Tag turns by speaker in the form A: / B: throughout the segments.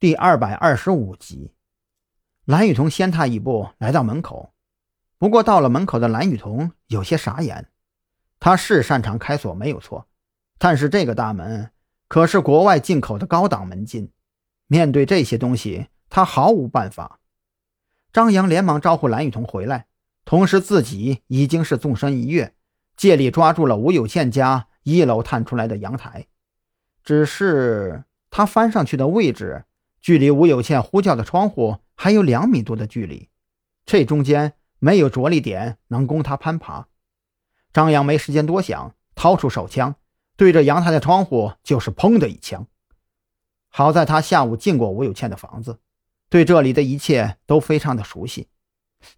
A: 第二百二十五集，蓝雨桐先他一步来到门口。不过到了门口的蓝雨桐有些傻眼。他是擅长开锁，没有错，但是这个大门可是国外进口的高档门禁，面对这些东西，他毫无办法。张扬连忙招呼蓝雨桐回来，同时自己已经是纵身一跃，借力抓住了吴有倩家一楼探出来的阳台。只是他翻上去的位置。距离吴有倩呼叫的窗户还有两米多的距离，这中间没有着力点能供他攀爬。张扬没时间多想，掏出手枪，对着阳台的窗户就是砰的一枪。好在他下午进过吴有倩的房子，对这里的一切都非常的熟悉。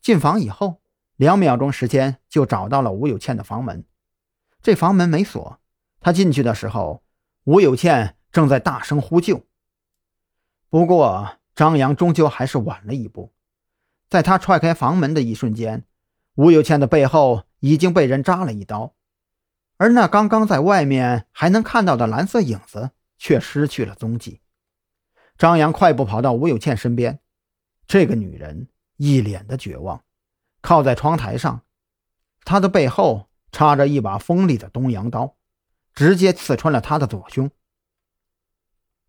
A: 进房以后，两秒钟时间就找到了吴有倩的房门。这房门没锁，他进去的时候，吴有倩正在大声呼救。不过，张扬终究还是晚了一步。在他踹开房门的一瞬间，吴有倩的背后已经被人扎了一刀，而那刚刚在外面还能看到的蓝色影子却失去了踪迹。张扬快步跑到吴有倩身边，这个女人一脸的绝望，靠在窗台上，她的背后插着一把锋利的东洋刀，直接刺穿了她的左胸。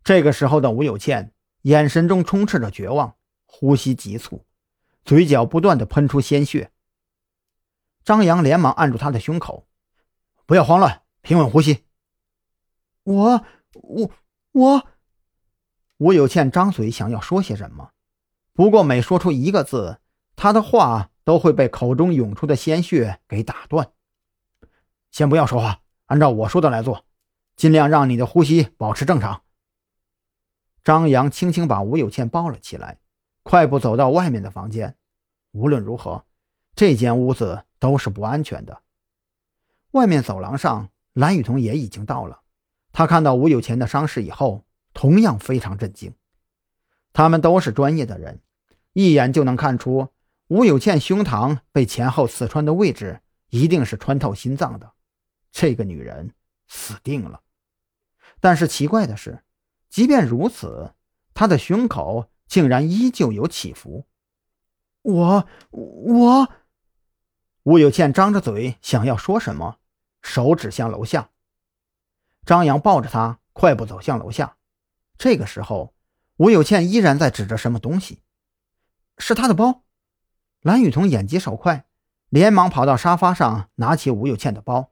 A: 这个时候的吴有倩。眼神中充斥着绝望，呼吸急促，嘴角不断的喷出鲜血。张扬连忙按住他的胸口，不要慌乱，平稳呼吸。
B: 我我我，
A: 吴有倩张嘴想要说些什么，不过每说出一个字，他的话都会被口中涌出的鲜血给打断。先不要说话，按照我说的来做，尽量让你的呼吸保持正常。张扬轻轻把吴有倩抱了起来，快步走到外面的房间。无论如何，这间屋子都是不安全的。外面走廊上，蓝雨桐也已经到了。他看到吴有倩的伤势以后，同样非常震惊。他们都是专业的人，一眼就能看出吴有倩胸膛被前后刺穿的位置一定是穿透心脏的。这个女人死定了。但是奇怪的是。即便如此，他的胸口竟然依旧有起伏。
B: 我我，
A: 吴有倩张着嘴想要说什么，手指向楼下。张扬抱着他快步走向楼下。这个时候，吴有倩依然在指着什么东西，是他的包。蓝雨桐眼疾手快，连忙跑到沙发上，拿起吴有倩的包。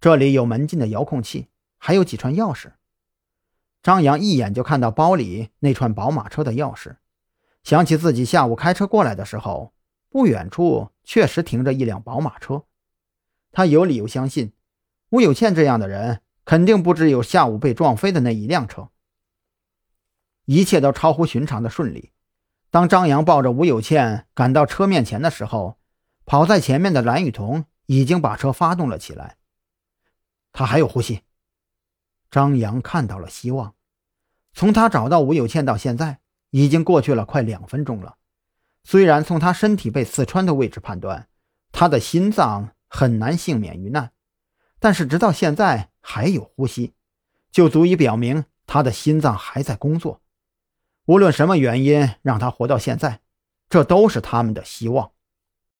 A: 这里有门禁的遥控器，还有几串钥匙。张扬一眼就看到包里那串宝马车的钥匙，想起自己下午开车过来的时候，不远处确实停着一辆宝马车。他有理由相信，吴有倩这样的人肯定不只有下午被撞飞的那一辆车。一切都超乎寻常的顺利。当张扬抱着吴有倩赶到车面前的时候，跑在前面的蓝雨桐已经把车发动了起来。他还有呼吸。张扬看到了希望。从他找到吴有倩到现在，已经过去了快两分钟了。虽然从他身体被刺穿的位置判断，他的心脏很难幸免于难，但是直到现在还有呼吸，就足以表明他的心脏还在工作。无论什么原因让他活到现在，这都是他们的希望。